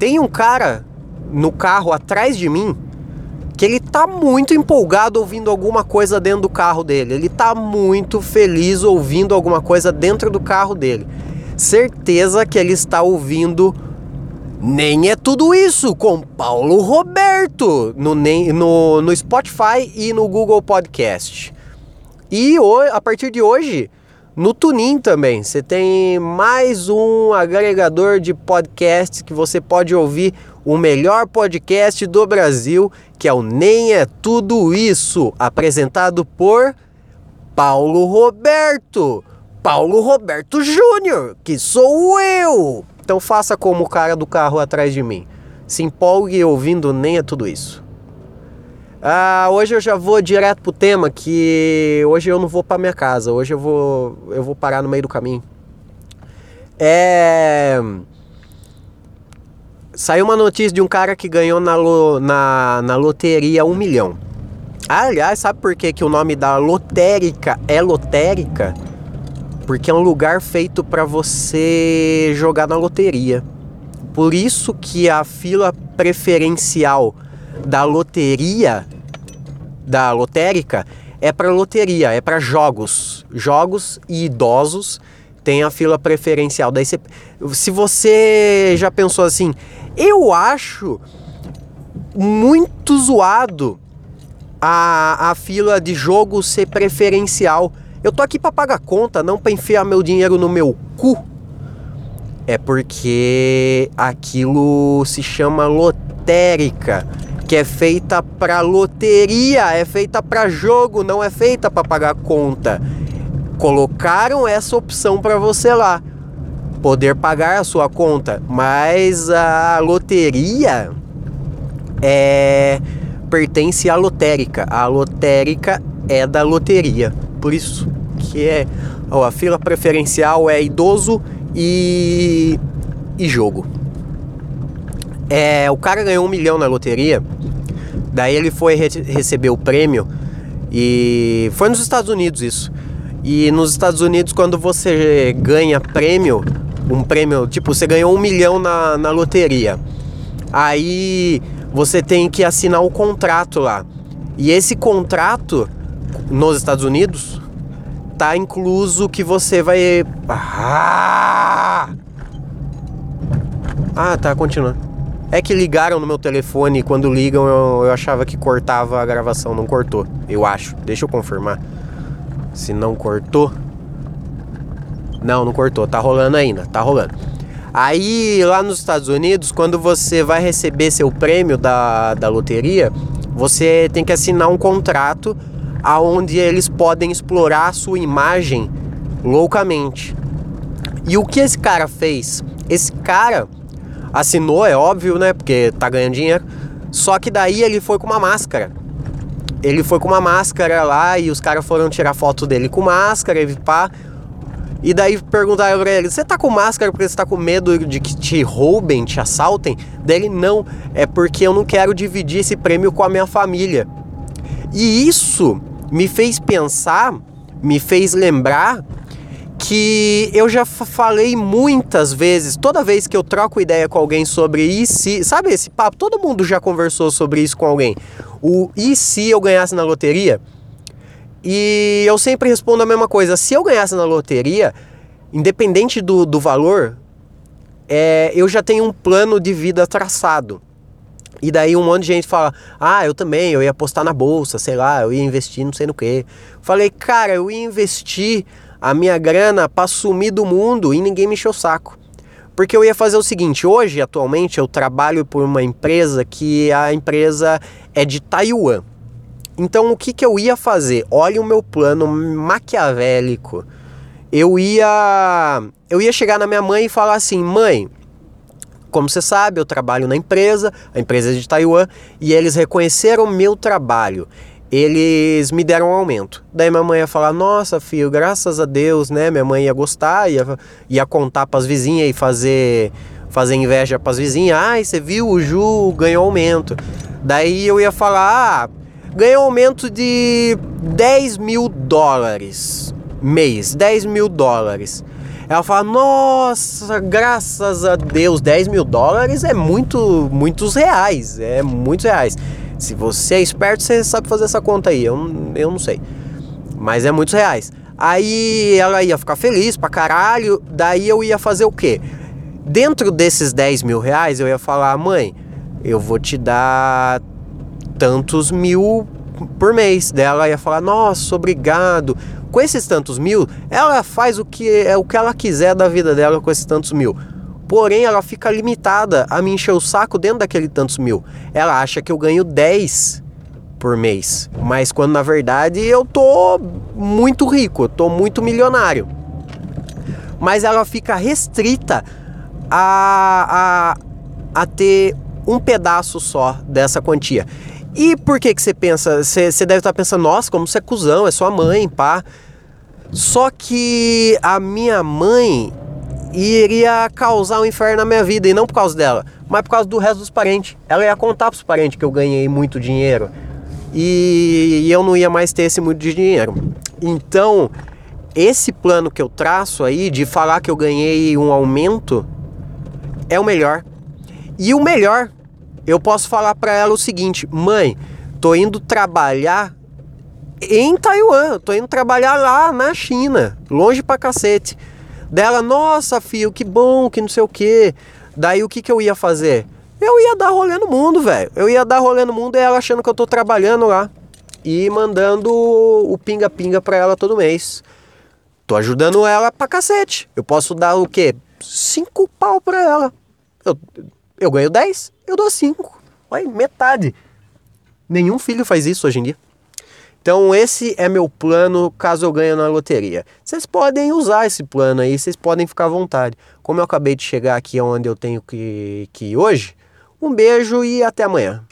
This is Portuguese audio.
tem um cara no carro atrás de mim que ele tá muito empolgado ouvindo alguma coisa dentro do carro dele. Ele tá muito feliz ouvindo alguma coisa dentro do carro dele. Certeza que ele está ouvindo Nem é tudo isso com Paulo Roberto no, no, no Spotify e no Google Podcast. E a partir de hoje, no Tunin também, você tem mais um agregador de podcasts que você pode ouvir o melhor podcast do Brasil, que é o Nem é Tudo Isso, apresentado por Paulo Roberto. Paulo Roberto Júnior, que sou eu. Então faça como o cara do carro atrás de mim. Se empolgue ouvindo Nem é Tudo Isso. Ah, hoje eu já vou direto pro tema que hoje eu não vou para minha casa, hoje eu vou eu vou parar no meio do caminho. É Saiu uma notícia de um cara que ganhou na, lo, na, na loteria um milhão. aliás, sabe por que, que o nome da lotérica é lotérica? Porque é um lugar feito para você jogar na loteria. Por isso que a fila preferencial da loteria, da lotérica, é para loteria, é para jogos. Jogos e idosos tem a fila preferencial. Daí você, se você já pensou assim, eu acho muito zoado a, a fila de jogo ser preferencial. Eu tô aqui para pagar conta, não para enfiar meu dinheiro no meu cu. É porque aquilo se chama lotérica que é feita para loteria, é feita para jogo, não é feita para pagar conta. Colocaram essa opção para você lá, poder pagar a sua conta, mas a loteria é pertence à lotérica. A lotérica é da loteria, por isso que é ó, a fila preferencial é idoso e e jogo. É, o cara ganhou um milhão na loteria Daí ele foi re receber o prêmio e foi nos Estados Unidos isso. E nos Estados Unidos, quando você ganha prêmio, um prêmio, tipo, você ganhou um milhão na, na loteria. Aí você tem que assinar um contrato lá. E esse contrato nos Estados Unidos tá incluso que você vai. Ah, ah tá, continuando. É que ligaram no meu telefone e quando ligam eu, eu achava que cortava a gravação. Não cortou, eu acho. Deixa eu confirmar. Se não cortou. Não, não cortou. Tá rolando ainda, tá rolando. Aí lá nos Estados Unidos, quando você vai receber seu prêmio da, da loteria, você tem que assinar um contrato aonde eles podem explorar a sua imagem loucamente. E o que esse cara fez? Esse cara assinou, é óbvio, né? Porque tá ganhando dinheiro. Só que daí ele foi com uma máscara. Ele foi com uma máscara lá e os caras foram tirar foto dele com máscara e pá. E daí perguntaram pra ele: Você tá com máscara porque você tá com medo de que te roubem, te assaltem? Dele: Não, é porque eu não quero dividir esse prêmio com a minha família. E isso me fez pensar, me fez lembrar que eu já falei muitas vezes, toda vez que eu troco ideia com alguém sobre e se, sabe esse papo? Todo mundo já conversou sobre isso com alguém. O e se eu ganhasse na loteria? E eu sempre respondo a mesma coisa. Se eu ganhasse na loteria, independente do, do valor, é, eu já tenho um plano de vida traçado. E daí um monte de gente fala: Ah, eu também, eu ia apostar na bolsa, sei lá, eu ia investir não sei no que. Falei, cara, eu ia investir a minha grana para sumir do mundo e ninguém me encheu o saco. Porque eu ia fazer o seguinte, hoje, atualmente, eu trabalho por uma empresa que a empresa é de Taiwan. Então, o que, que eu ia fazer? Olha o meu plano maquiavélico. Eu ia, eu ia chegar na minha mãe e falar assim, mãe, como você sabe, eu trabalho na empresa, a empresa é de Taiwan, e eles reconheceram meu trabalho eles me deram um aumento. Daí minha mãe ia falar: Nossa, filho, graças a Deus, né? Minha mãe ia gostar, ia, ia contar as vizinhas e fazer, fazer inveja as vizinhas. Ai, você viu, o Ju ganhou aumento. Daí eu ia falar: Ah, ganhou aumento de 10 mil dólares mês, 10 mil dólares. Ela fala: Nossa, graças a Deus, 10 mil dólares é muito, muitos reais. É muitos reais. Se você é esperto, você sabe fazer essa conta aí. Eu, eu não sei. Mas é muitos reais. Aí ela ia ficar feliz pra caralho. Daí eu ia fazer o quê? Dentro desses 10 mil reais, eu ia falar: Mãe, eu vou te dar tantos mil por mês. Daí ela ia falar: Nossa, obrigado com esses tantos mil, ela faz o que é o que ela quiser da vida dela com esses tantos mil. Porém, ela fica limitada a me encher o saco dentro daquele tantos mil. Ela acha que eu ganho 10 por mês, mas quando na verdade eu tô muito rico, eu tô muito milionário. Mas ela fica restrita a, a, a ter um pedaço só dessa quantia. E por que que você pensa? Você, você deve estar pensando, nossa, como você é cuzão, é sua mãe, pá. Só que a minha mãe iria causar um inferno na minha vida, e não por causa dela, mas por causa do resto dos parentes. Ela ia contar pros parentes que eu ganhei muito dinheiro. E, eu não ia mais ter esse muito dinheiro. Então, esse plano que eu traço aí de falar que eu ganhei um aumento é o melhor. E o melhor eu posso falar para ela o seguinte: mãe, tô indo trabalhar em Taiwan, tô indo trabalhar lá na China, longe pra cacete. Dela, nossa filho, que bom, que não sei o que. Daí o que, que eu ia fazer? Eu ia dar rolê no mundo, velho. Eu ia dar rolê no mundo e ela achando que eu tô trabalhando lá. E mandando o pinga-pinga pra ela todo mês. Tô ajudando ela pra cacete. Eu posso dar o quê? Cinco pau pra ela. Eu, eu ganho 10, eu dou 5. Olha, metade. Nenhum filho faz isso hoje em dia. Então esse é meu plano caso eu ganhe na loteria. Vocês podem usar esse plano aí, vocês podem ficar à vontade. Como eu acabei de chegar aqui onde eu tenho que, que ir hoje, um beijo e até amanhã.